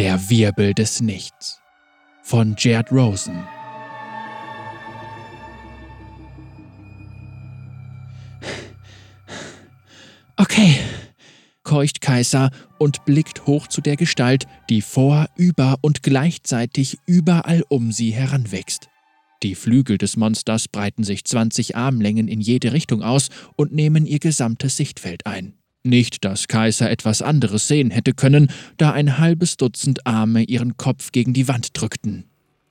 Der Wirbel des Nichts von Jared Rosen. Okay, keucht Kaiser und blickt hoch zu der Gestalt, die vor, über und gleichzeitig überall um sie heranwächst. Die Flügel des Monsters breiten sich 20 Armlängen in jede Richtung aus und nehmen ihr gesamtes Sichtfeld ein. Nicht, dass Kaiser etwas anderes sehen hätte können, da ein halbes Dutzend Arme ihren Kopf gegen die Wand drückten.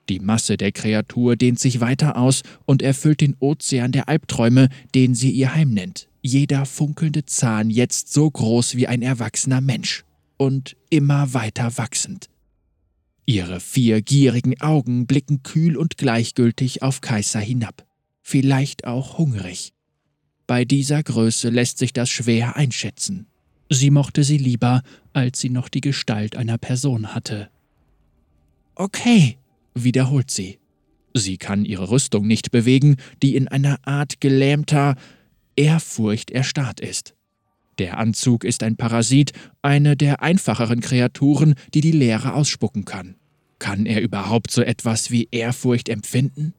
Die Masse der Kreatur dehnt sich weiter aus und erfüllt den Ozean der Albträume, den sie ihr Heim nennt. Jeder funkelnde Zahn jetzt so groß wie ein erwachsener Mensch und immer weiter wachsend. Ihre vier gierigen Augen blicken kühl und gleichgültig auf Kaiser hinab, vielleicht auch hungrig. Bei dieser Größe lässt sich das schwer einschätzen. Sie mochte sie lieber, als sie noch die Gestalt einer Person hatte. Okay, wiederholt sie. Sie kann ihre Rüstung nicht bewegen, die in einer Art gelähmter Ehrfurcht erstarrt ist. Der Anzug ist ein Parasit, eine der einfacheren Kreaturen, die die Leere ausspucken kann. Kann er überhaupt so etwas wie Ehrfurcht empfinden?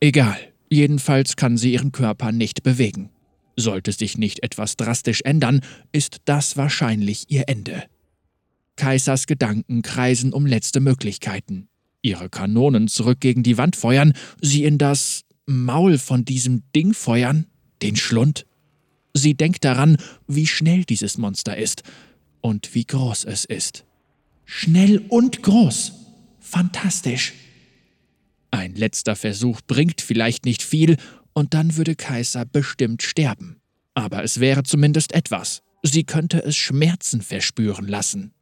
Egal, jedenfalls kann sie ihren Körper nicht bewegen. Sollte sich nicht etwas drastisch ändern, ist das wahrscheinlich ihr Ende. Kaisers Gedanken kreisen um letzte Möglichkeiten. Ihre Kanonen zurück gegen die Wand feuern, sie in das Maul von diesem Ding feuern, den Schlund. Sie denkt daran, wie schnell dieses Monster ist und wie groß es ist. Schnell und groß. Fantastisch. Ein letzter Versuch bringt vielleicht nicht viel, und dann würde Kaiser bestimmt sterben. Aber es wäre zumindest etwas. Sie könnte es Schmerzen verspüren lassen.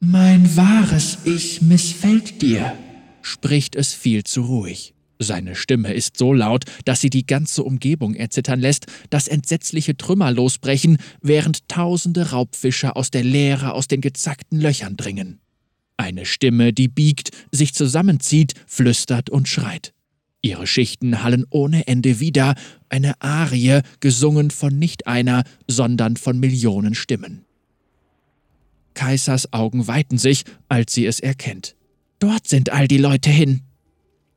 Mein wahres Ich missfällt dir, spricht es viel zu ruhig. Seine Stimme ist so laut, dass sie die ganze Umgebung erzittern lässt, dass entsetzliche Trümmer losbrechen, während tausende Raubfische aus der Leere aus den gezackten Löchern dringen. Eine Stimme, die biegt, sich zusammenzieht, flüstert und schreit. Ihre Schichten hallen ohne Ende wieder, eine Arie, gesungen von nicht einer, sondern von Millionen Stimmen. Kaisers Augen weiten sich, als sie es erkennt. Dort sind all die Leute hin.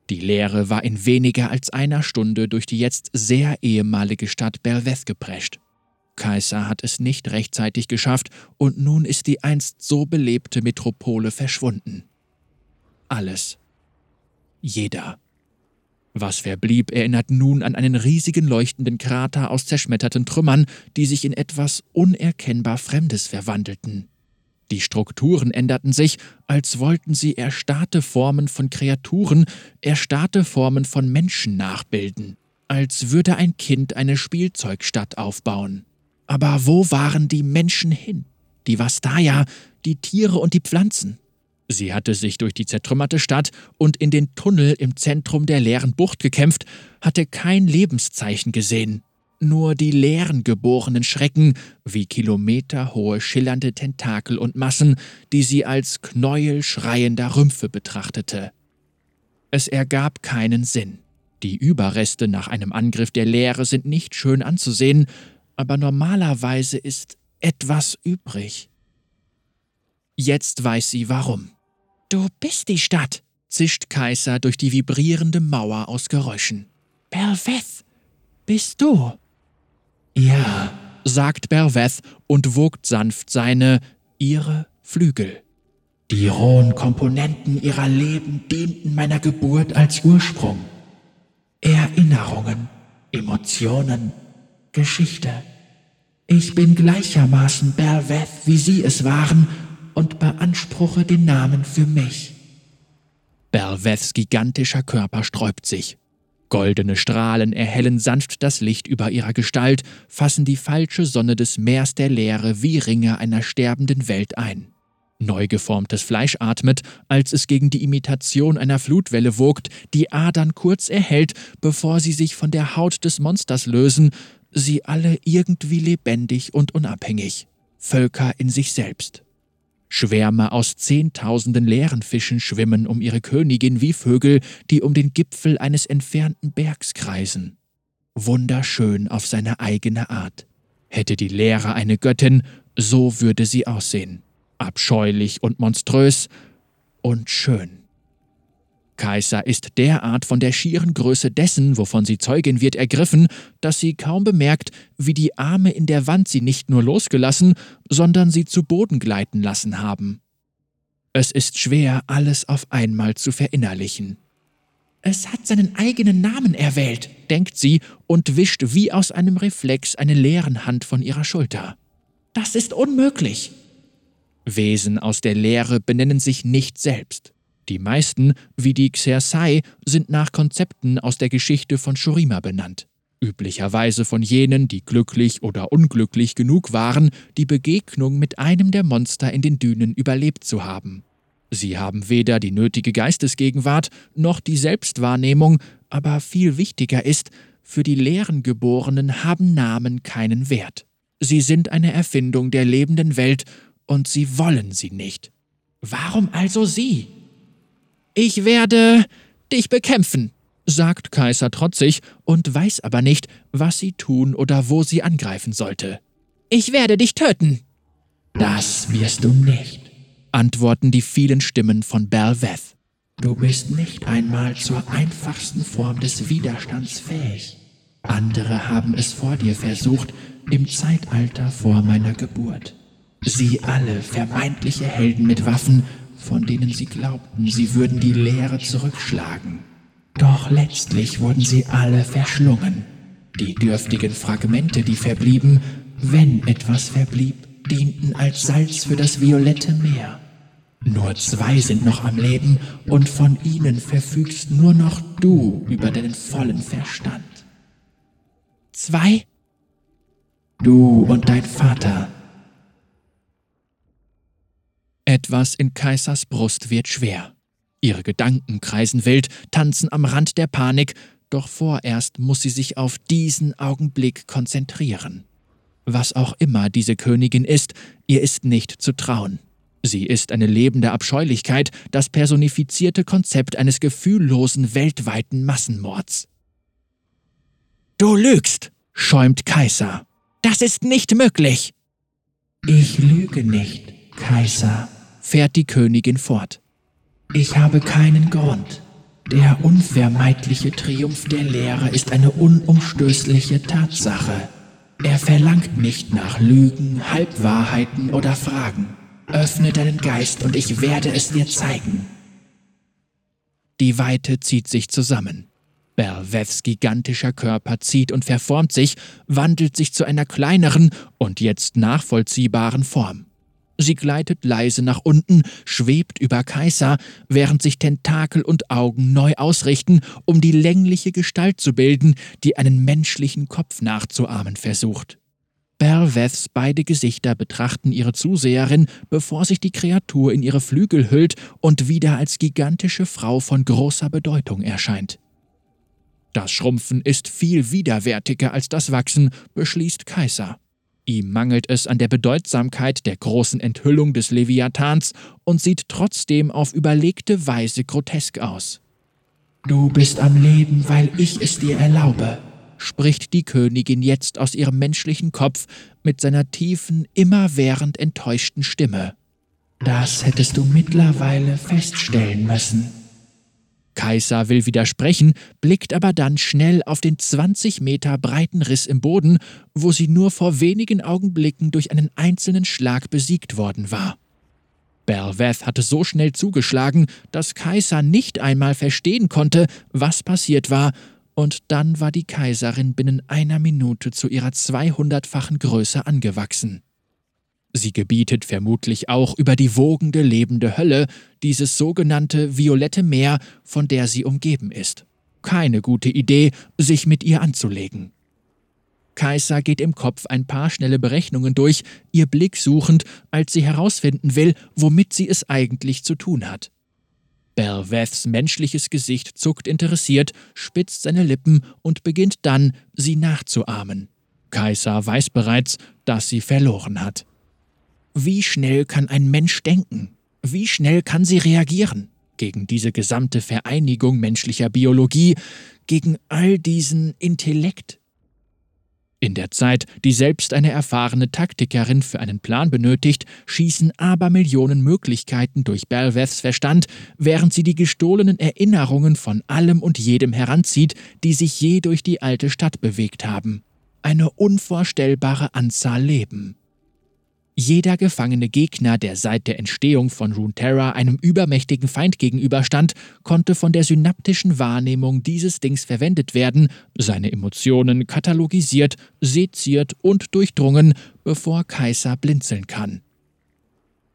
Die Leere war in weniger als einer Stunde durch die jetzt sehr ehemalige Stadt Belveth geprescht. Kaiser hat es nicht rechtzeitig geschafft und nun ist die einst so belebte Metropole verschwunden. Alles. Jeder. Was verblieb, erinnert nun an einen riesigen leuchtenden Krater aus zerschmetterten Trümmern, die sich in etwas unerkennbar Fremdes verwandelten. Die Strukturen änderten sich, als wollten sie erstarrte Formen von Kreaturen, erstarrte Formen von Menschen nachbilden, als würde ein Kind eine Spielzeugstadt aufbauen. Aber wo waren die Menschen hin? Die Vastaya, die Tiere und die Pflanzen? Sie hatte sich durch die zertrümmerte Stadt und in den Tunnel im Zentrum der leeren Bucht gekämpft, hatte kein Lebenszeichen gesehen, nur die leeren geborenen Schrecken wie kilometerhohe schillernde Tentakel und Massen, die sie als Knäuel schreiender Rümpfe betrachtete. Es ergab keinen Sinn. Die Überreste nach einem Angriff der Leere sind nicht schön anzusehen, aber normalerweise ist etwas übrig. Jetzt weiß sie warum. Du bist die Stadt, zischt Kaiser durch die vibrierende Mauer aus Geräuschen. Berveth, bist du? Ja, sagt Berveth und wogt sanft seine, ihre Flügel. Die rohen Komponenten ihrer Leben dienten meiner Geburt als Ursprung. Erinnerungen, Emotionen, Geschichte. Ich bin gleichermaßen Berveth, wie Sie es waren, und beanspruche den Namen für mich. Berveths gigantischer Körper sträubt sich. Goldene Strahlen erhellen sanft das Licht über ihrer Gestalt, fassen die falsche Sonne des Meers der Leere wie Ringe einer sterbenden Welt ein. Neu geformtes Fleisch atmet, als es gegen die Imitation einer Flutwelle wogt, die Adern kurz erhält, bevor sie sich von der Haut des Monsters lösen, sie alle irgendwie lebendig und unabhängig, Völker in sich selbst. Schwärme aus Zehntausenden leeren Fischen schwimmen um ihre Königin wie Vögel, die um den Gipfel eines entfernten Bergs kreisen. Wunderschön auf seine eigene Art. Hätte die Leere eine Göttin, so würde sie aussehen. abscheulich und monströs und schön. Kaiser ist derart von der schieren Größe dessen, wovon sie Zeugin wird, ergriffen, dass sie kaum bemerkt, wie die Arme in der Wand sie nicht nur losgelassen, sondern sie zu Boden gleiten lassen haben. Es ist schwer, alles auf einmal zu verinnerlichen. Es hat seinen eigenen Namen erwählt, denkt sie und wischt wie aus einem Reflex eine leeren Hand von ihrer Schulter. Das ist unmöglich. Wesen aus der Leere benennen sich nicht selbst. Die meisten, wie die Xersai, sind nach Konzepten aus der Geschichte von Shurima benannt. Üblicherweise von jenen, die glücklich oder unglücklich genug waren, die Begegnung mit einem der Monster in den Dünen überlebt zu haben. Sie haben weder die nötige Geistesgegenwart noch die Selbstwahrnehmung, aber viel wichtiger ist, für die leeren Geborenen haben Namen keinen Wert. Sie sind eine Erfindung der lebenden Welt und sie wollen sie nicht. Warum also sie? Ich werde dich bekämpfen, sagt Kaiser trotzig und weiß aber nicht, was sie tun oder wo sie angreifen sollte. Ich werde dich töten. Das wirst du nicht, antworten die vielen Stimmen von Belveth. Du bist nicht einmal zur einfachsten Form des Widerstands fähig. Andere haben es vor dir versucht, im Zeitalter vor meiner Geburt. Sie alle vermeintliche Helden mit Waffen von denen sie glaubten, sie würden die Leere zurückschlagen. Doch letztlich wurden sie alle verschlungen. Die dürftigen Fragmente, die verblieben, wenn etwas verblieb, dienten als Salz für das violette Meer. Nur zwei sind noch am Leben und von ihnen verfügst nur noch du über deinen vollen Verstand. Zwei? Du und dein Vater etwas in Kaisers Brust wird schwer. Ihre Gedanken kreisen wild, tanzen am Rand der Panik, doch vorerst muss sie sich auf diesen Augenblick konzentrieren. Was auch immer diese Königin ist, ihr ist nicht zu trauen. Sie ist eine lebende Abscheulichkeit, das personifizierte Konzept eines gefühllosen weltweiten Massenmords. Du lügst, schäumt Kaiser. Das ist nicht möglich. Ich lüge nicht, Kaiser, fährt die Königin fort. Ich habe keinen Grund. Der unvermeidliche Triumph der Lehre ist eine unumstößliche Tatsache. Er verlangt nicht nach Lügen, Halbwahrheiten oder Fragen. Öffne deinen Geist und ich werde es dir zeigen. Die Weite zieht sich zusammen. Berweths gigantischer Körper zieht und verformt sich, wandelt sich zu einer kleineren und jetzt nachvollziehbaren Form. Sie gleitet leise nach unten, schwebt über Kaiser, während sich Tentakel und Augen neu ausrichten, um die längliche Gestalt zu bilden, die einen menschlichen Kopf nachzuahmen versucht. Berweths beide Gesichter betrachten ihre Zuseherin, bevor sich die Kreatur in ihre Flügel hüllt und wieder als gigantische Frau von großer Bedeutung erscheint. Das Schrumpfen ist viel widerwärtiger als das Wachsen, beschließt Kaiser. Ihm mangelt es an der Bedeutsamkeit der großen Enthüllung des Leviathans und sieht trotzdem auf überlegte Weise grotesk aus. Du bist am Leben, weil ich es dir erlaube, spricht die Königin jetzt aus ihrem menschlichen Kopf mit seiner tiefen, immerwährend enttäuschten Stimme. Das hättest du mittlerweile feststellen müssen. Kaiser will widersprechen, blickt aber dann schnell auf den 20 Meter breiten Riss im Boden, wo sie nur vor wenigen Augenblicken durch einen einzelnen Schlag besiegt worden war. Berweth hatte so schnell zugeschlagen, dass Kaiser nicht einmal verstehen konnte, was passiert war, und dann war die Kaiserin binnen einer Minute zu ihrer 200-fachen Größe angewachsen. Sie gebietet vermutlich auch über die wogende lebende Hölle, dieses sogenannte violette Meer, von der sie umgeben ist. Keine gute Idee, sich mit ihr anzulegen. Kaiser geht im Kopf ein paar schnelle Berechnungen durch, ihr Blick suchend, als sie herausfinden will, womit sie es eigentlich zu tun hat. Berweths menschliches Gesicht zuckt interessiert, spitzt seine Lippen und beginnt dann, sie nachzuahmen. Kaiser weiß bereits, dass sie verloren hat. Wie schnell kann ein Mensch denken? Wie schnell kann sie reagieren? Gegen diese gesamte Vereinigung menschlicher Biologie, gegen all diesen Intellekt? In der Zeit, die selbst eine erfahrene Taktikerin für einen Plan benötigt, schießen Abermillionen Möglichkeiten durch Belveths Verstand, während sie die gestohlenen Erinnerungen von allem und jedem heranzieht, die sich je durch die alte Stadt bewegt haben. Eine unvorstellbare Anzahl Leben. Jeder gefangene Gegner, der seit der Entstehung von Runeterra einem übermächtigen Feind gegenüberstand, konnte von der synaptischen Wahrnehmung dieses Dings verwendet werden, seine Emotionen katalogisiert, seziert und durchdrungen, bevor Kaiser blinzeln kann.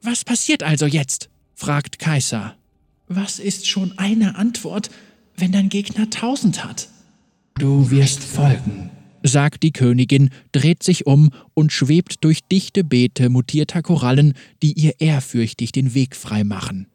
Was passiert also jetzt? fragt Kaiser. Was ist schon eine Antwort, wenn dein Gegner tausend hat? Du wirst folgen, sagt die Königin, dreht sich um und schwebt durch dichte Beete mutierter Korallen, die ihr ehrfürchtig den Weg freimachen.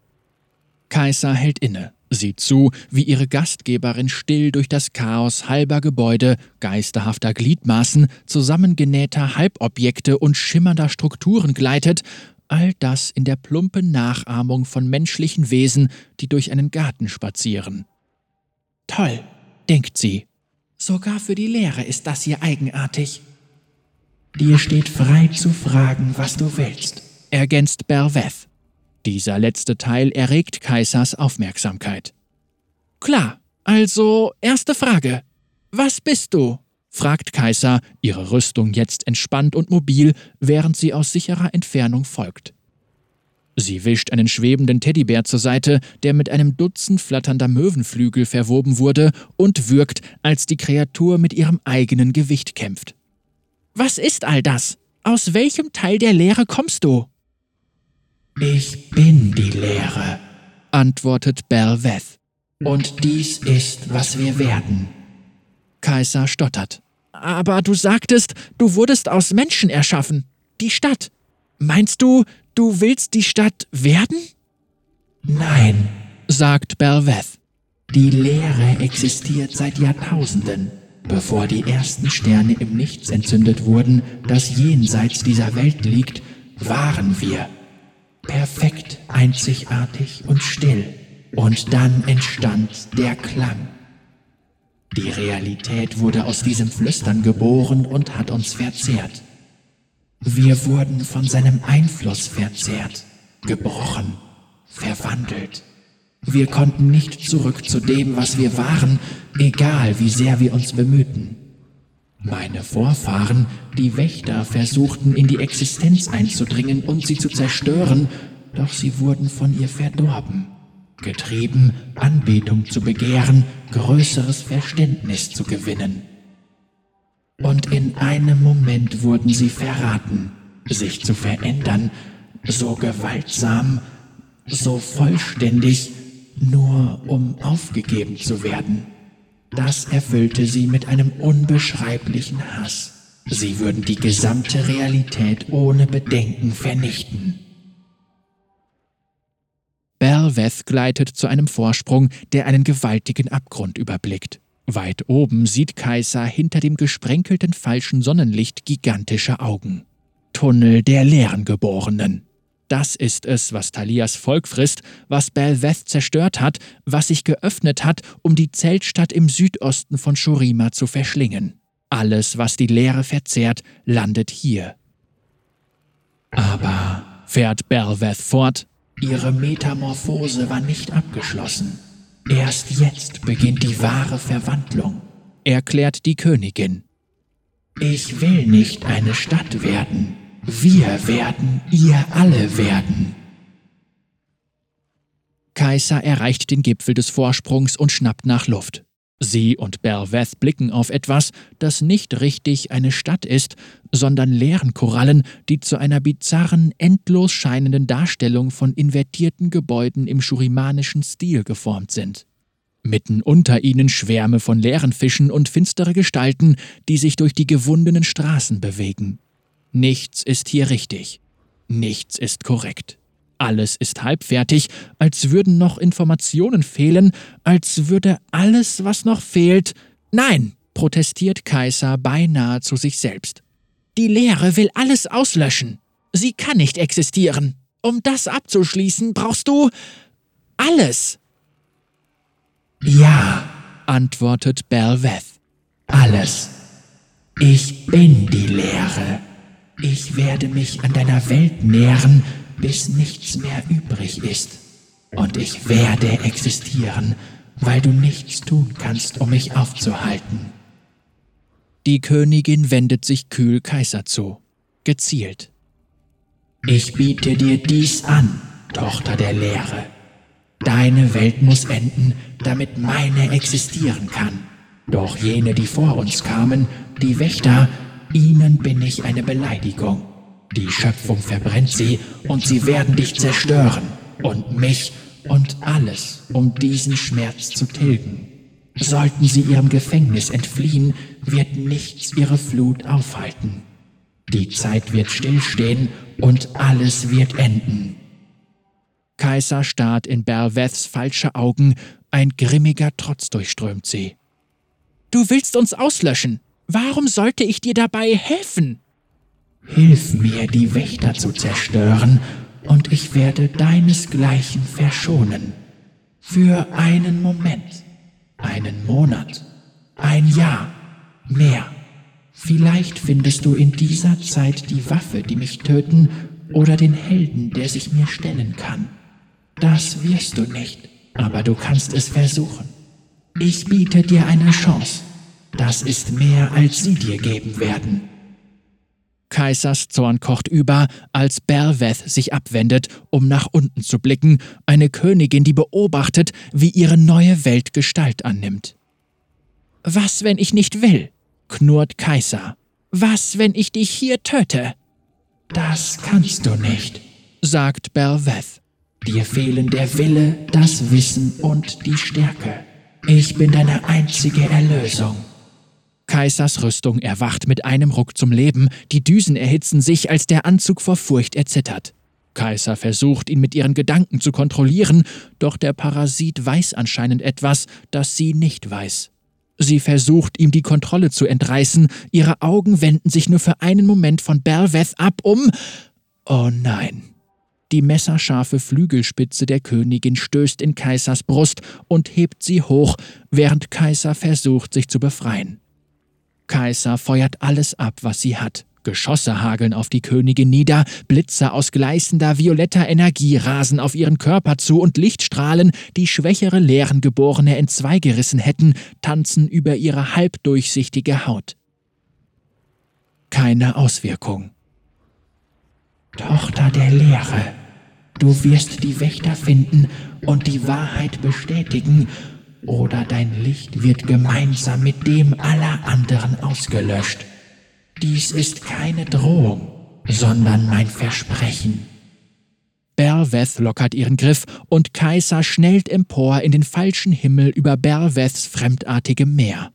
Kaiser hält inne, sieht zu, wie ihre Gastgeberin still durch das Chaos halber Gebäude, geisterhafter Gliedmaßen, zusammengenähter Halbobjekte und schimmernder Strukturen gleitet, all das in der plumpen Nachahmung von menschlichen Wesen, die durch einen Garten spazieren. Toll, denkt sie Sogar für die Lehre ist das hier eigenartig. Dir steht frei zu fragen, was du willst, ergänzt Berveth. Dieser letzte Teil erregt Kaisers Aufmerksamkeit. Klar, also erste Frage. Was bist du? fragt Kaiser, ihre Rüstung jetzt entspannt und mobil, während sie aus sicherer Entfernung folgt. Sie wischt einen schwebenden Teddybär zur Seite, der mit einem Dutzend flatternder Möwenflügel verwoben wurde und wirkt, als die Kreatur mit ihrem eigenen Gewicht kämpft. Was ist all das? Aus welchem Teil der Lehre kommst du? Ich bin die Lehre, antwortet Belveth. Und dies ist, was wir werden. Kaiser stottert. Aber du sagtest, du wurdest aus Menschen erschaffen. Die Stadt. Meinst du, Du willst die Stadt werden? Nein, sagt Belveth. Die Lehre existiert seit Jahrtausenden, bevor die ersten Sterne im Nichts entzündet wurden, das jenseits dieser Welt liegt, waren wir. Perfekt, einzigartig und still. Und dann entstand der Klang. Die Realität wurde aus diesem Flüstern geboren und hat uns verzehrt. Wir wurden von seinem Einfluss verzehrt, gebrochen, verwandelt. Wir konnten nicht zurück zu dem, was wir waren, egal wie sehr wir uns bemühten. Meine Vorfahren, die Wächter, versuchten in die Existenz einzudringen und sie zu zerstören, doch sie wurden von ihr verdorben, getrieben, Anbetung zu begehren, größeres Verständnis zu gewinnen. Und in einem Moment wurden sie verraten, sich zu verändern, so gewaltsam, so vollständig, nur um aufgegeben zu werden. Das erfüllte sie mit einem unbeschreiblichen Hass. Sie würden die gesamte Realität ohne Bedenken vernichten. Belveth gleitet zu einem Vorsprung, der einen gewaltigen Abgrund überblickt. Weit oben sieht Kaiser hinter dem gesprenkelten falschen Sonnenlicht gigantische Augen. Tunnel der leeren Geborenen. Das ist es, was Thalias Volk frisst, was Belveth zerstört hat, was sich geöffnet hat, um die Zeltstadt im Südosten von Shurima zu verschlingen. Alles, was die Leere verzehrt, landet hier. Aber, fährt Belveth fort, ihre Metamorphose war nicht abgeschlossen. Erst jetzt beginnt die wahre Verwandlung, erklärt die Königin. Ich will nicht eine Stadt werden. Wir werden, ihr alle werden. Kaiser erreicht den Gipfel des Vorsprungs und schnappt nach Luft. Sie und Belveth blicken auf etwas, das nicht richtig eine Stadt ist, sondern leeren Korallen, die zu einer bizarren, endlos scheinenden Darstellung von invertierten Gebäuden im schurimanischen Stil geformt sind. Mitten unter ihnen Schwärme von leeren Fischen und finstere Gestalten, die sich durch die gewundenen Straßen bewegen. Nichts ist hier richtig. Nichts ist korrekt. Alles ist halbfertig, als würden noch Informationen fehlen, als würde alles, was noch fehlt. Nein, protestiert Kaiser beinahe zu sich selbst. Die Lehre will alles auslöschen. Sie kann nicht existieren. Um das abzuschließen, brauchst du alles. Ja, antwortet Belveth. Alles. Ich bin die Leere. Ich werde mich an deiner Welt nähren, bis nichts mehr übrig ist. Und ich werde existieren, weil du nichts tun kannst, um mich aufzuhalten. Die Königin wendet sich kühl Kaiser zu, gezielt. Ich biete dir dies an, Tochter der Leere. Deine Welt muss enden, damit meine existieren kann. Doch jene, die vor uns kamen, die Wächter, ihnen bin ich eine Beleidigung. Die Schöpfung verbrennt sie und sie werden dich zerstören und mich und alles, um diesen Schmerz zu tilgen. Sollten sie ihrem Gefängnis entfliehen, wird nichts ihre Flut aufhalten. Die Zeit wird stillstehen und alles wird enden. Kaiser starrt in Berweths falsche Augen, ein grimmiger Trotz durchströmt sie. Du willst uns auslöschen. Warum sollte ich dir dabei helfen? Hilf mir, die Wächter zu zerstören, und ich werde deinesgleichen verschonen. Für einen Moment, einen Monat, ein Jahr, mehr. Vielleicht findest du in dieser Zeit die Waffe, die mich töten, oder den Helden, der sich mir stellen kann. Das wirst du nicht, aber du kannst es versuchen. Ich biete dir eine Chance. Das ist mehr, als sie dir geben werden. Kaisers Zorn kocht über, als Berweth sich abwendet, um nach unten zu blicken, eine Königin, die beobachtet, wie ihre neue Welt Gestalt annimmt. Was, wenn ich nicht will? knurrt Kaiser. Was, wenn ich dich hier töte? Das kannst du nicht, sagt Berweth. Dir fehlen der Wille, das Wissen und die Stärke. Ich bin deine einzige Erlösung. Kaisers Rüstung erwacht mit einem Ruck zum Leben, die Düsen erhitzen sich, als der Anzug vor Furcht erzittert. Kaiser versucht, ihn mit ihren Gedanken zu kontrollieren, doch der Parasit weiß anscheinend etwas, das sie nicht weiß. Sie versucht, ihm die Kontrolle zu entreißen, ihre Augen wenden sich nur für einen Moment von Berweth ab, um. Oh nein. Die messerscharfe Flügelspitze der Königin stößt in Kaisers Brust und hebt sie hoch, während Kaiser versucht, sich zu befreien. Kaiser feuert alles ab, was sie hat. Geschosse hageln auf die Königin nieder, Blitze aus gleißender violetter Energie rasen auf ihren Körper zu und Lichtstrahlen, die schwächere Leerengeborene entzweigerissen hätten, tanzen über ihre halbdurchsichtige Haut. Keine Auswirkung. Tochter der Leere, du wirst die Wächter finden und die Wahrheit bestätigen oder dein Licht wird gemeinsam mit dem aller anderen ausgelöscht. Dies ist keine Drohung, sondern mein Versprechen. Berweth lockert ihren Griff und Kaiser schnellt empor in den falschen Himmel über Berweths fremdartigem Meer.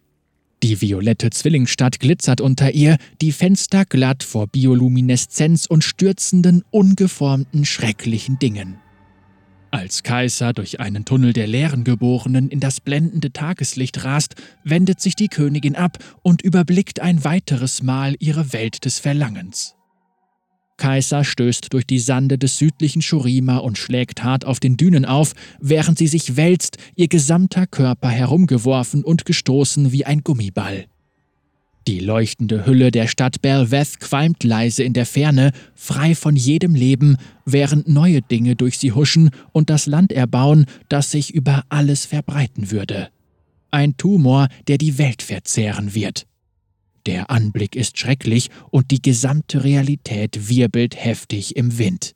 Die violette Zwillingsstadt glitzert unter ihr, die Fenster glatt vor Biolumineszenz und stürzenden, ungeformten, schrecklichen Dingen. Als Kaiser durch einen Tunnel der leeren Geborenen in das blendende Tageslicht rast, wendet sich die Königin ab und überblickt ein weiteres Mal ihre Welt des Verlangens. Kaiser stößt durch die Sande des südlichen Shurima und schlägt hart auf den Dünen auf, während sie sich wälzt, ihr gesamter Körper herumgeworfen und gestoßen wie ein Gummiball. Die leuchtende Hülle der Stadt Belveth qualmt leise in der Ferne, frei von jedem Leben, während neue Dinge durch sie huschen und das Land erbauen, das sich über alles verbreiten würde. Ein Tumor, der die Welt verzehren wird. Der Anblick ist schrecklich und die gesamte Realität wirbelt heftig im Wind.